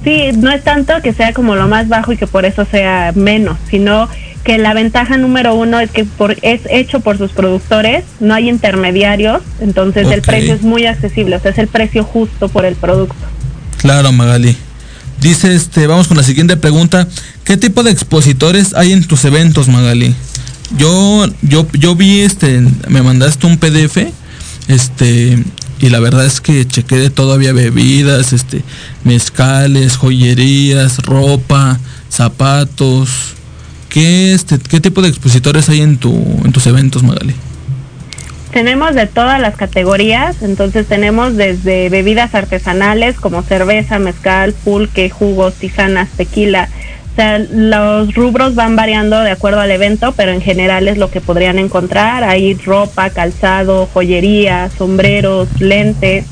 Sí, no es tanto que sea como lo más bajo y que por eso sea menos, sino que la ventaja número uno es que por, es hecho por sus productores, no hay intermediarios, entonces el precio es muy accesible, o sea, es el precio justo por el producto. Claro, Magali. Dice este, vamos con la siguiente pregunta. ¿Qué tipo de expositores hay en tus eventos, Magali? Yo, yo, yo vi este, me mandaste un PDF, este, y la verdad es que chequé de todo, había bebidas, este, mezcales, joyerías, ropa, zapatos. ¿Qué, este, qué tipo de expositores hay en tu, en tus eventos, Magali? Tenemos de todas las categorías, entonces tenemos desde bebidas artesanales como cerveza, mezcal, pulque, jugos, tisanas, tequila. O sea, los rubros van variando de acuerdo al evento, pero en general es lo que podrían encontrar. Hay ropa, calzado, joyería, sombreros, lentes,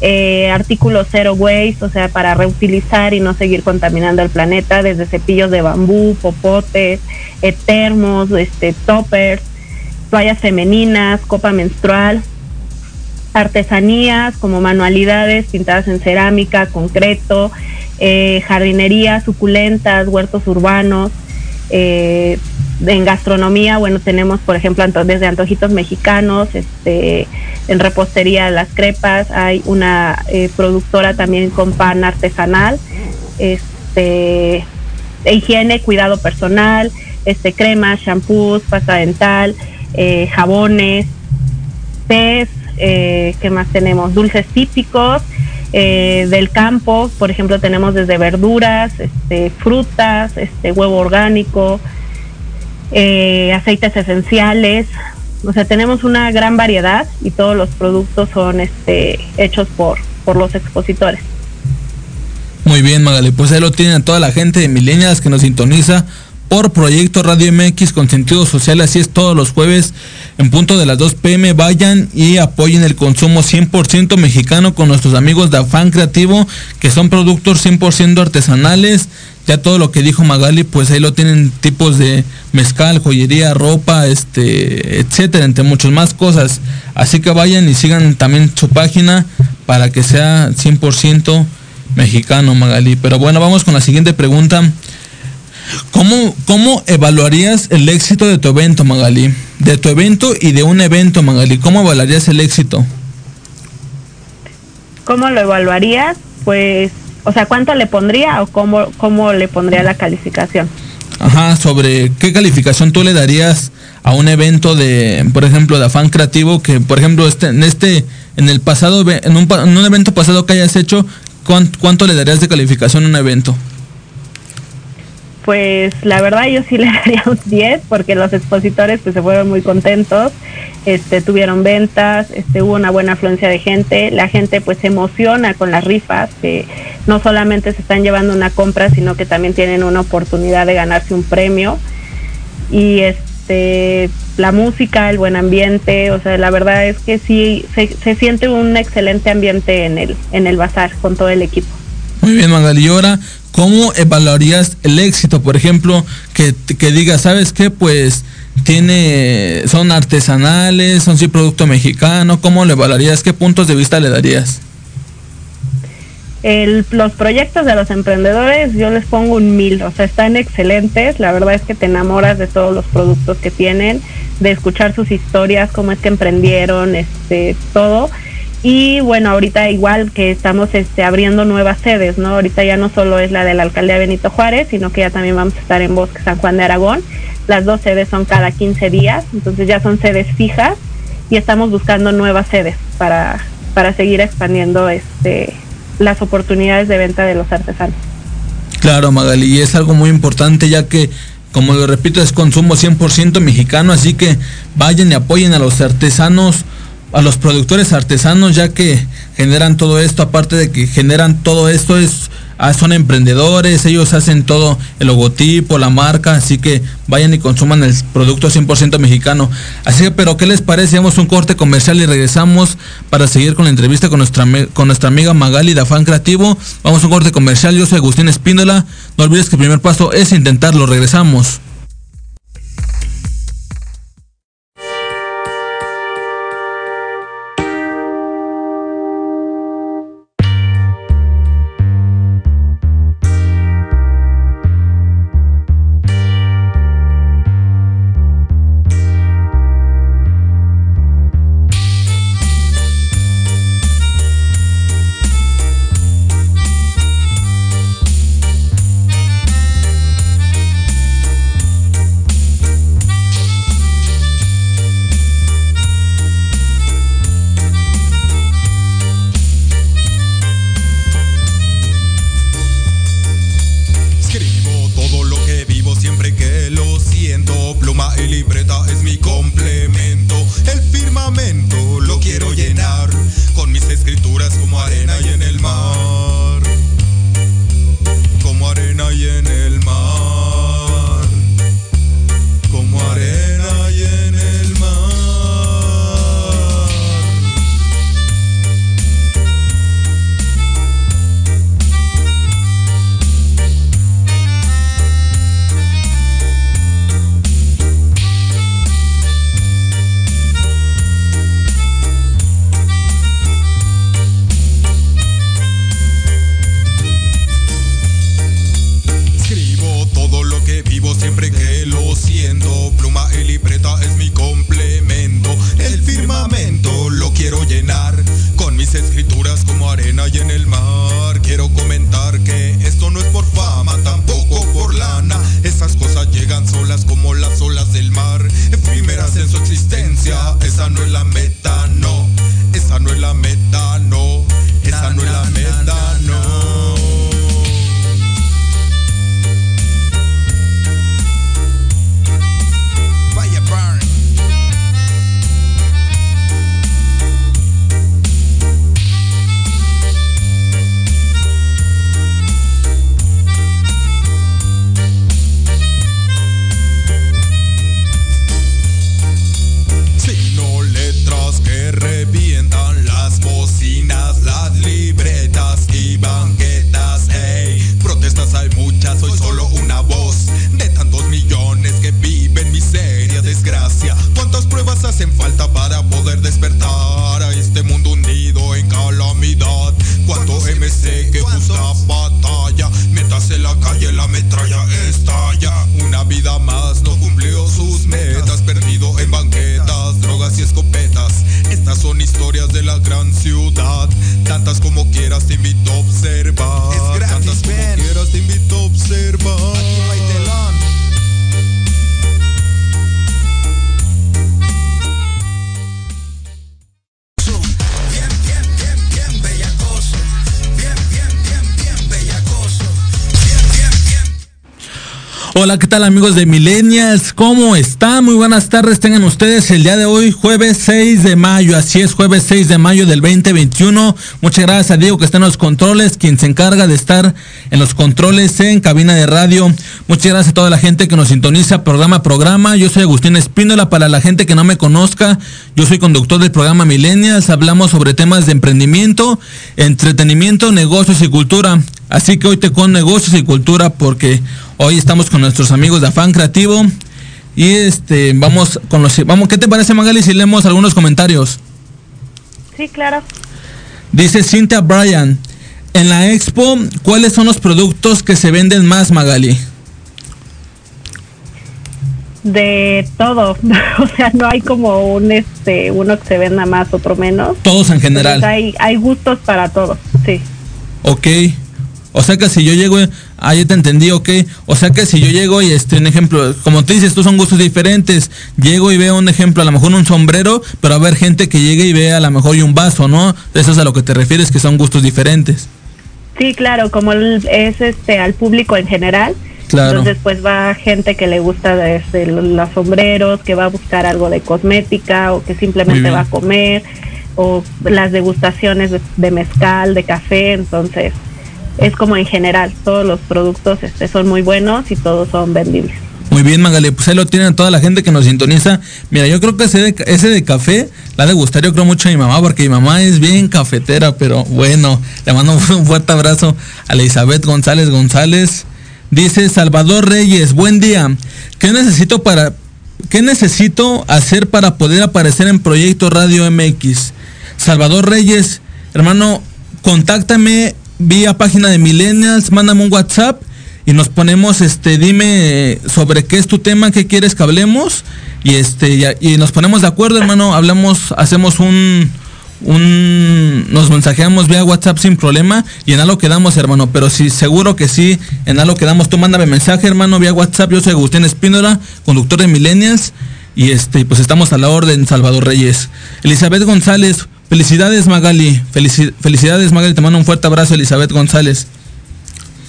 eh, artículos zero waste, o sea, para reutilizar y no seguir contaminando el planeta, desde cepillos de bambú, popotes, eh, termos, este, toppers toallas femeninas, copa menstrual, artesanías como manualidades pintadas en cerámica, concreto, eh, jardinería, suculentas, huertos urbanos. En gastronomía, bueno, tenemos por ejemplo desde antojitos mexicanos, este, en repostería las crepas, hay una eh, productora también con pan artesanal, este, higiene, cuidado personal, este, cremas, shampoos, pasta dental, eh, jabones, tés, eh, ¿qué más tenemos? Dulces típicos eh, del campo, por ejemplo, tenemos desde verduras, este, frutas, este, huevo orgánico, eh, aceites esenciales, o sea, tenemos una gran variedad y todos los productos son este, hechos por, por los expositores. Muy bien, Magali. Pues ahí lo tienen a toda la gente de Milenias que nos sintoniza por Proyecto Radio MX con sentido social. Así es todos los jueves en punto de las 2 pm. Vayan y apoyen el consumo 100% mexicano con nuestros amigos de Afán Creativo, que son productos 100% artesanales. Ya todo lo que dijo Magali, pues ahí lo tienen tipos de mezcal, joyería, ropa, este, etcétera, entre muchas más cosas. Así que vayan y sigan también su página para que sea 100% mexicano, Magali. Pero bueno, vamos con la siguiente pregunta. ¿Cómo, ¿Cómo evaluarías el éxito de tu evento, Magali? De tu evento y de un evento, Magali. ¿Cómo evaluarías el éxito? ¿Cómo lo evaluarías? Pues, o sea, ¿cuánto le pondría o cómo, cómo le pondría la calificación? Ajá, sobre qué calificación tú le darías a un evento de, por ejemplo, de afán creativo que, por ejemplo, este, en este, en el pasado, en un, en un evento pasado que hayas hecho, ¿cuán- ¿cuánto le darías de calificación a un evento? Pues la verdad yo sí le daría un 10 porque los expositores pues se fueron muy contentos, este tuvieron ventas, este hubo una buena afluencia de gente, la gente pues se emociona con las rifas, que no solamente se están llevando una compra, sino que también tienen una oportunidad de ganarse un premio y este la música, el buen ambiente, o sea, la verdad es que sí se, se siente un excelente ambiente en el en el bazar con todo el equipo. Muy bien, Magali. Y ahora, ¿cómo evaluarías el éxito? Por ejemplo, que, que digas, ¿sabes qué? Pues tiene, son artesanales, son sí producto mexicano. ¿Cómo lo evaluarías? ¿Qué puntos de vista le darías? El- los proyectos de los emprendedores yo les pongo un mil, o sea, están excelentes, la verdad es que te enamoras de todos los productos que tienen, de escuchar sus historias, cómo es que emprendieron, este, todo. Y bueno, ahorita igual que estamos este, abriendo nuevas sedes, ¿no? Ahorita ya no solo es la de la alcaldía Benito Juárez, sino que ya también vamos a estar en Bosque San Juan de Aragón. Las dos sedes son cada 15 días, entonces ya son sedes fijas y estamos buscando nuevas sedes para, para seguir expandiendo este, las oportunidades de venta de los artesanos. Claro, Magali, y es algo muy importante ya que, como lo repito, es consumo 100% mexicano, así que vayan y apoyen a los artesanos a los productores artesanos ya que generan todo esto, aparte de que generan todo esto, es, ah, son emprendedores, ellos hacen todo el logotipo, la marca, así que vayan y consuman el producto 100% mexicano. Así que, pero ¿qué les parece? A un corte comercial y regresamos para seguir con la entrevista con nuestra, con nuestra amiga Magali de Afán Creativo. Vamos a un corte comercial, yo soy Agustín Espíndola. No olvides que el primer paso es intentarlo, regresamos. Hola, ¿qué tal amigos de Millennials? ¿Cómo están? Muy buenas tardes, tengan ustedes el día de hoy, jueves 6 de mayo, así es, jueves 6 de mayo del 2021. Muchas gracias a Diego que está en los controles, quien se encarga de estar en los controles en cabina de radio. Muchas gracias a toda la gente que nos sintoniza programa a programa. Yo soy Agustín Espíndola, para la gente que no me conozca, yo soy conductor del programa Millennials. Hablamos sobre temas de emprendimiento, entretenimiento, negocios y cultura. Así que hoy te con negocios y cultura porque hoy estamos con nuestros amigos de Afán Creativo y este vamos con los vamos, ¿qué te parece Magali si leemos algunos comentarios? Sí, claro. Dice Cynthia Bryan, en la expo, ¿cuáles son los productos que se venden más, Magali? De todo, o sea, no hay como un este uno que se venda más, otro menos. Todos en general. Entonces, hay, hay gustos para todos, sí. Ok. O sea que si yo llego, ah, te entendí, ok. O sea que si yo llego y este, un ejemplo, como te dices, tú son gustos diferentes. Llego y veo un ejemplo, a lo mejor un sombrero, pero a ver gente que llegue y vea a lo mejor y un vaso, ¿no? Eso es a lo que te refieres, que son gustos diferentes. Sí, claro, como el- es este al público en general. Claro. Entonces, pues va gente que le gusta desde los sombreros, que va a buscar algo de cosmética o que simplemente va a comer o las degustaciones de, de mezcal, de café, entonces es como en general, todos los productos este, son muy buenos y todos son vendibles. Muy bien, Magali, pues ahí lo tienen toda la gente que nos sintoniza. Mira, yo creo que ese de, ese de café la de gustar, yo creo mucho a mi mamá, porque mi mamá es bien cafetera, pero bueno, le mando un fuerte abrazo a Elizabeth González González. Dice Salvador Reyes, buen día. ¿Qué necesito para qué necesito hacer para poder aparecer en Proyecto Radio MX? Salvador Reyes, hermano, contáctame vía página de Millennials, mándame un WhatsApp y nos ponemos, este, dime sobre qué es tu tema, qué quieres que hablemos y este y, nos ponemos de acuerdo, hermano, hablamos, hacemos un un nos mensajeamos vía WhatsApp sin problema y en algo quedamos, hermano, pero sí seguro que sí, en algo quedamos, tú mándame mensaje, hermano, vía WhatsApp, yo soy Agustín Espínola, conductor de Millennials y este pues estamos a la orden, Salvador Reyes. Elizabeth González, felicidades Magali, felici- felicidades Magali, te mando un fuerte abrazo Elizabeth González.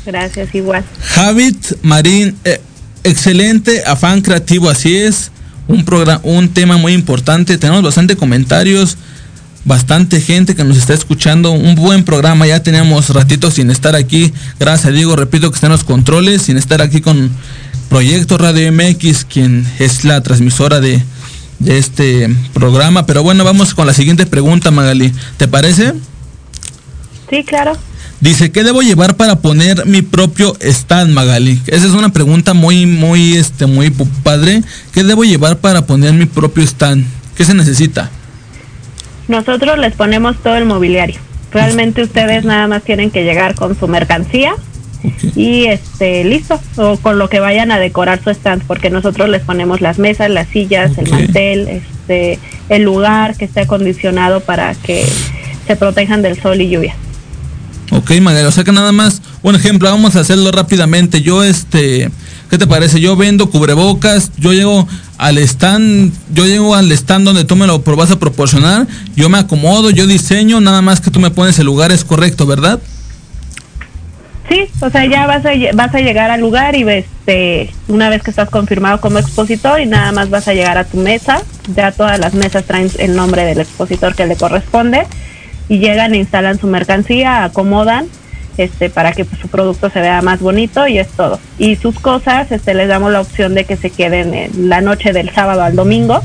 Gracias, igual. Javit Marín, eh, excelente afán creativo, así es. Un programa, un tema muy importante. Tenemos bastante comentarios, bastante gente que nos está escuchando. Un buen programa. Ya teníamos ratitos sin estar aquí. Gracias a Diego, repito que están los controles, sin estar aquí con Proyecto Radio MX, quien es la transmisora de, de este programa. Pero bueno, vamos con la siguiente pregunta, Magali. ¿Te parece? Sí, claro. Dice, ¿qué debo llevar para poner mi propio stand, Magali? Esa es una pregunta muy, muy, este, muy padre. ¿Qué debo llevar para poner mi propio stand? ¿Qué se necesita? Nosotros les ponemos todo el mobiliario. Realmente ustedes nada más tienen que llegar con su mercancía y este listo o con lo que vayan a decorar su stand porque nosotros les ponemos las mesas, las sillas, el mantel, este el lugar que esté acondicionado para que se protejan del sol y lluvia. Ok, Magali, o sea que nada más, un ejemplo, vamos a hacerlo rápidamente. Yo, este, ¿qué te parece? Yo vendo cubrebocas, yo llego al stand, yo llego al stand donde tú me lo vas a proporcionar, yo me acomodo, yo diseño, nada más que tú me pones el lugar, es correcto, ¿verdad? Sí, o sea, ya vas a, vas a llegar al lugar y este, una vez que estás confirmado como expositor y nada más vas a llegar a tu mesa, ya todas las mesas traen el nombre del expositor que le corresponde y llegan e instalan su mercancía, acomodan este para que pues, su producto se vea más bonito y es todo. Y sus cosas, este les damos la opción de que se queden en la noche del sábado al domingo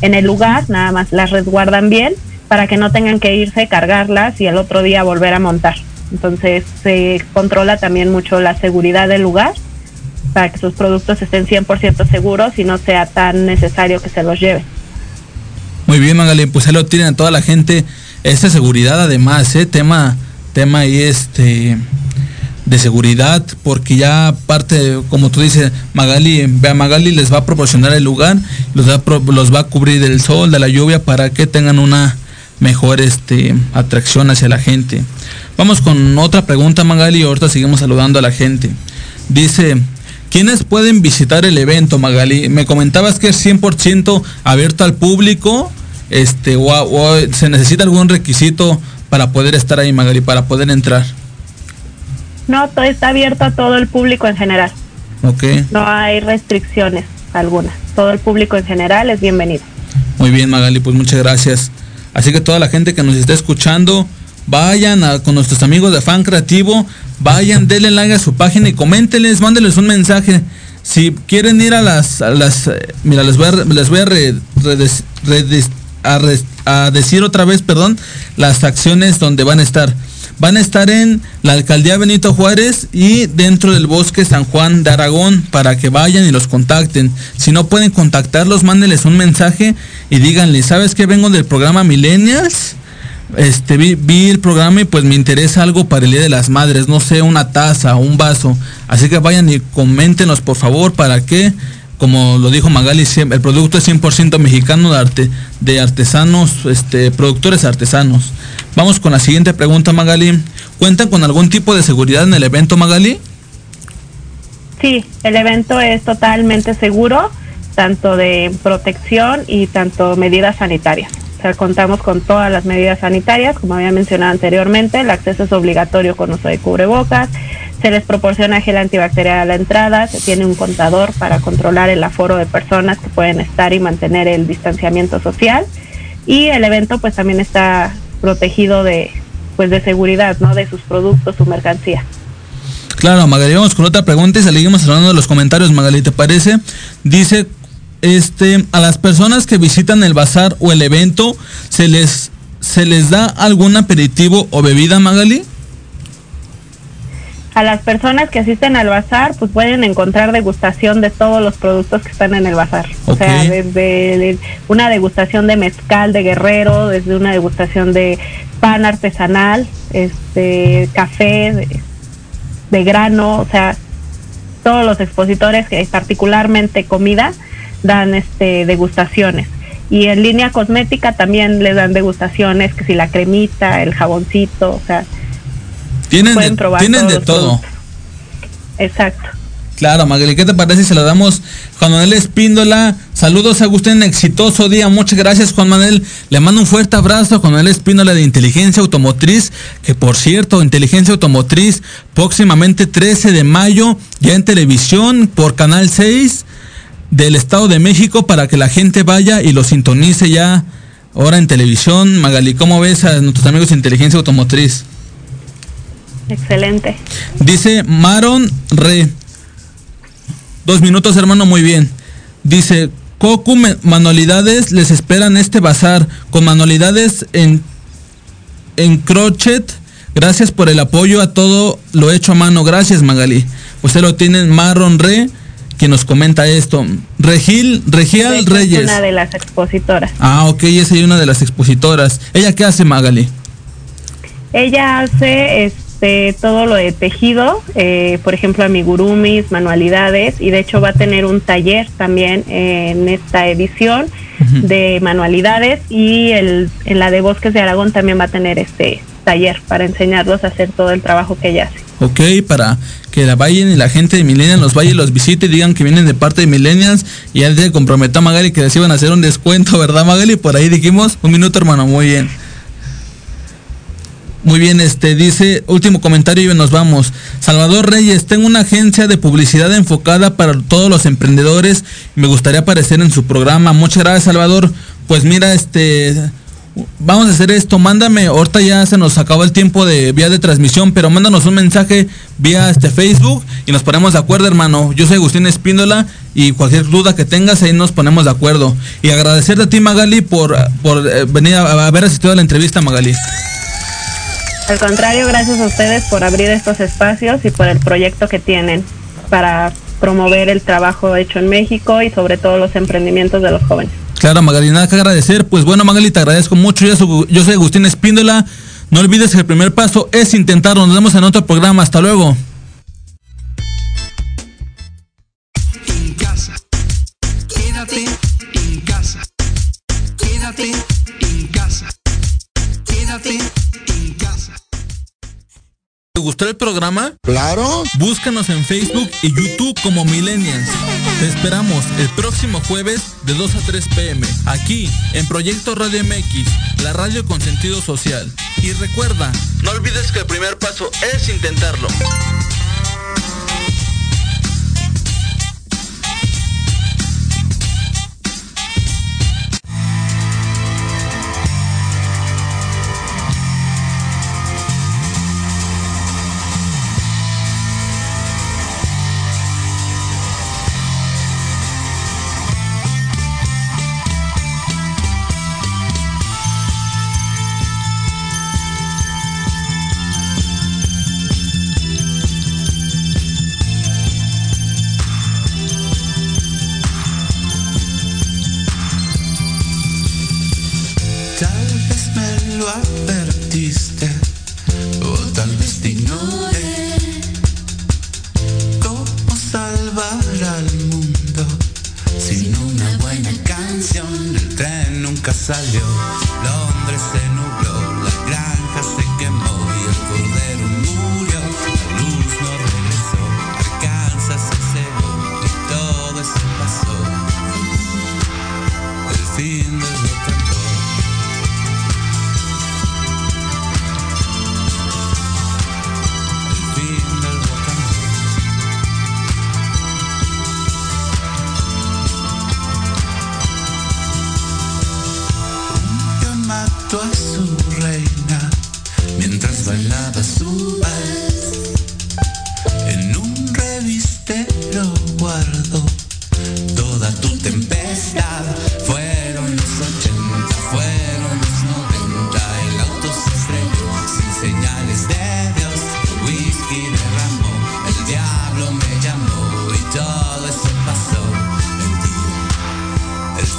en el lugar, nada más las resguardan bien para que no tengan que irse, cargarlas y el otro día volver a montar. Entonces se controla también mucho la seguridad del lugar para que sus productos estén 100% seguros y no sea tan necesario que se los lleven. Muy bien, Magali, pues ahí lo tienen a toda la gente. Esa seguridad además, ¿eh? Tema, tema ahí este de seguridad, porque ya aparte, como tú dices, Magali, vea, Magali les va a proporcionar el lugar, los va, los va a cubrir del sol, de la lluvia, para que tengan una mejor este atracción hacia la gente. Vamos con otra pregunta, Magali, y ahorita seguimos saludando a la gente. Dice, ¿quiénes pueden visitar el evento, Magali? Me comentabas que es 100% abierto al público, este, o, se necesita algún requisito para poder estar ahí, Magali, para poder entrar. No, todo está abierto a todo el público en general. Ok, No hay restricciones algunas. Todo el público en general es bienvenido. muy bien, Magali, pues muchas gracias. Así que toda la gente que nos está escuchando, vayan con nuestros amigos de Fan Creativo, vayan, denle like a su página y coméntenles, mándenles un mensaje. Si quieren ir a las, eh, mira, les voy a, les a, a decir otra vez, perdón, las acciones donde van a estar. Van a estar en la alcaldía Benito Juárez y dentro del bosque San Juan de Aragón para que vayan y los contacten. Si no pueden contactarlos, mándenles un mensaje y díganle, ¿sabes que vengo del programa Millennials? Este, vi, vi el programa y pues me interesa algo para el Día de las Madres, no sé, una taza un vaso. Así que vayan y coméntenos por favor para que como lo dijo Magali, el producto es 100% mexicano de, arte, de artesanos, este, productores artesanos. Vamos con la siguiente pregunta, Magali. ¿Cuentan con algún tipo de seguridad en el evento, Magali? Sí, el evento es totalmente seguro, tanto de protección y tanto medidas sanitarias. O sea, contamos con todas las medidas sanitarias, como había mencionado anteriormente, el acceso es obligatorio con uso de cubrebocas, se les proporciona gel antibacterial a la entrada, se tiene un contador para controlar el aforo de personas que pueden estar y mantener el distanciamiento social y el evento pues también está protegido de pues de seguridad, ¿no? De sus productos, su mercancía. Claro, Magali, vamos con otra pregunta y seguimos hablando de los comentarios, Magali, ¿te parece? Dice, este, a las personas que visitan el bazar o el evento, ¿se les, se les da algún aperitivo o bebida, Magali? A las personas que asisten al bazar, pues pueden encontrar degustación de todos los productos que están en el bazar. O sea, desde una degustación de mezcal de guerrero, desde una degustación de pan artesanal, este, café de, de grano, o sea, todos los expositores, que particularmente comida, dan este degustaciones. Y en línea cosmética también les dan degustaciones, que si la cremita, el jaboncito, o sea, Tienen pueden de, probar tienen de todo. productos. Exacto. Claro, Magali, ¿qué te parece si se lo damos Juan Manuel Espíndola? Saludos, Agustín, exitoso día. Muchas gracias, Juan Manuel. Le mando un fuerte abrazo a Juan Manuel Espíndola de Inteligencia Automotriz, que por cierto, Inteligencia Automotriz, próximamente 13 de mayo, ya en televisión por Canal 6 del Estado de México, para que la gente vaya y lo sintonice ya ahora en televisión. Magali, ¿cómo ves a nuestros amigos de Inteligencia Automotriz? Excelente. Dice Maron Re. Dos minutos, hermano, muy bien. Dice, Cocu Manualidades les esperan este bazar con manualidades en, en crochet. Gracias por el apoyo a todo lo hecho a mano. Gracias, Magali. Usted lo tiene en Maron Re, quien nos comenta esto. Regil, Regial hecho, es Reyes. una de las expositoras. Ah, ok, esa es una de las expositoras. ¿Ella qué hace, Magali? Ella hace este todo lo de tejido, eh, por ejemplo, amigurumis, manualidades, y de hecho va a tener un taller también en esta edición de manualidades y el, en la de Bosques de Aragón también va a tener este taller para enseñarlos a hacer todo el trabajo que ella hace. Ok, para que la vayan y la gente de Millennials los vaya y los visite y digan que vienen de parte de Millennials y ya se comprometió a Magali que les iban a hacer un descuento, ¿verdad Magali? Por ahí dijimos, un minuto hermano, muy bien. Muy bien, este dice, último comentario y nos vamos. Salvador Reyes, tengo una agencia de publicidad enfocada para todos los emprendedores. Me gustaría aparecer en su programa. Muchas gracias, Salvador. Pues mira, este vamos a hacer esto, mándame, ahorita ya se nos acabó el tiempo de vía de transmisión, pero mándanos un mensaje vía este Facebook y nos ponemos de acuerdo, hermano. Yo soy Agustín Espíndola y cualquier duda que tengas ahí nos ponemos de acuerdo. Y agradecerte a ti, Magali, por, por eh, venir a, a haber asistido a la entrevista, Magali. Al contrario, gracias a ustedes por abrir estos espacios y por el proyecto que tienen para promover el trabajo hecho en México y sobre todo los emprendimientos de los jóvenes. Claro, Magali, nada que agradecer. Pues bueno, Magali, te agradezco mucho. Yo soy, Agustín Espíndola. No olvides que el primer paso es intentarlo. Nos vemos en otro programa. Hasta luego. ¿Te gustó el programa? Claro. Búscanos en Facebook y YouTube como Millennials. Te esperamos el próximo jueves de 2 a 3 pm, aquí en Proyecto Radio MX, la radio con sentido social. Y recuerda, no olvides que el primer paso es intentarlo.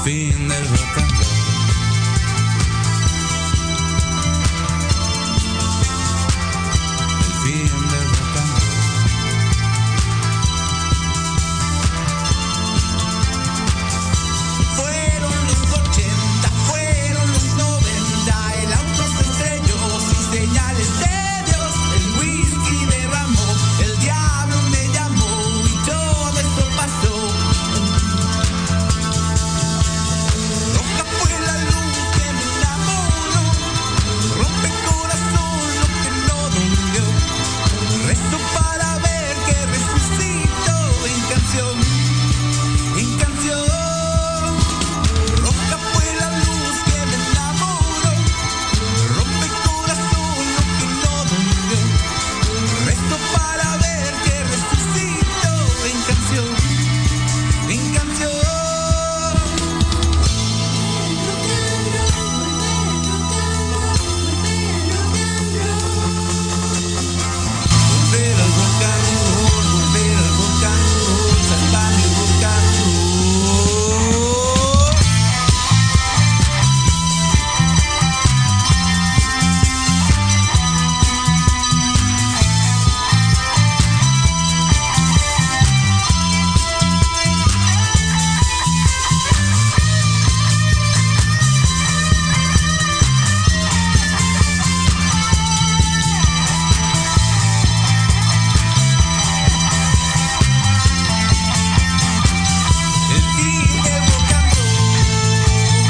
Fin del rock and roll.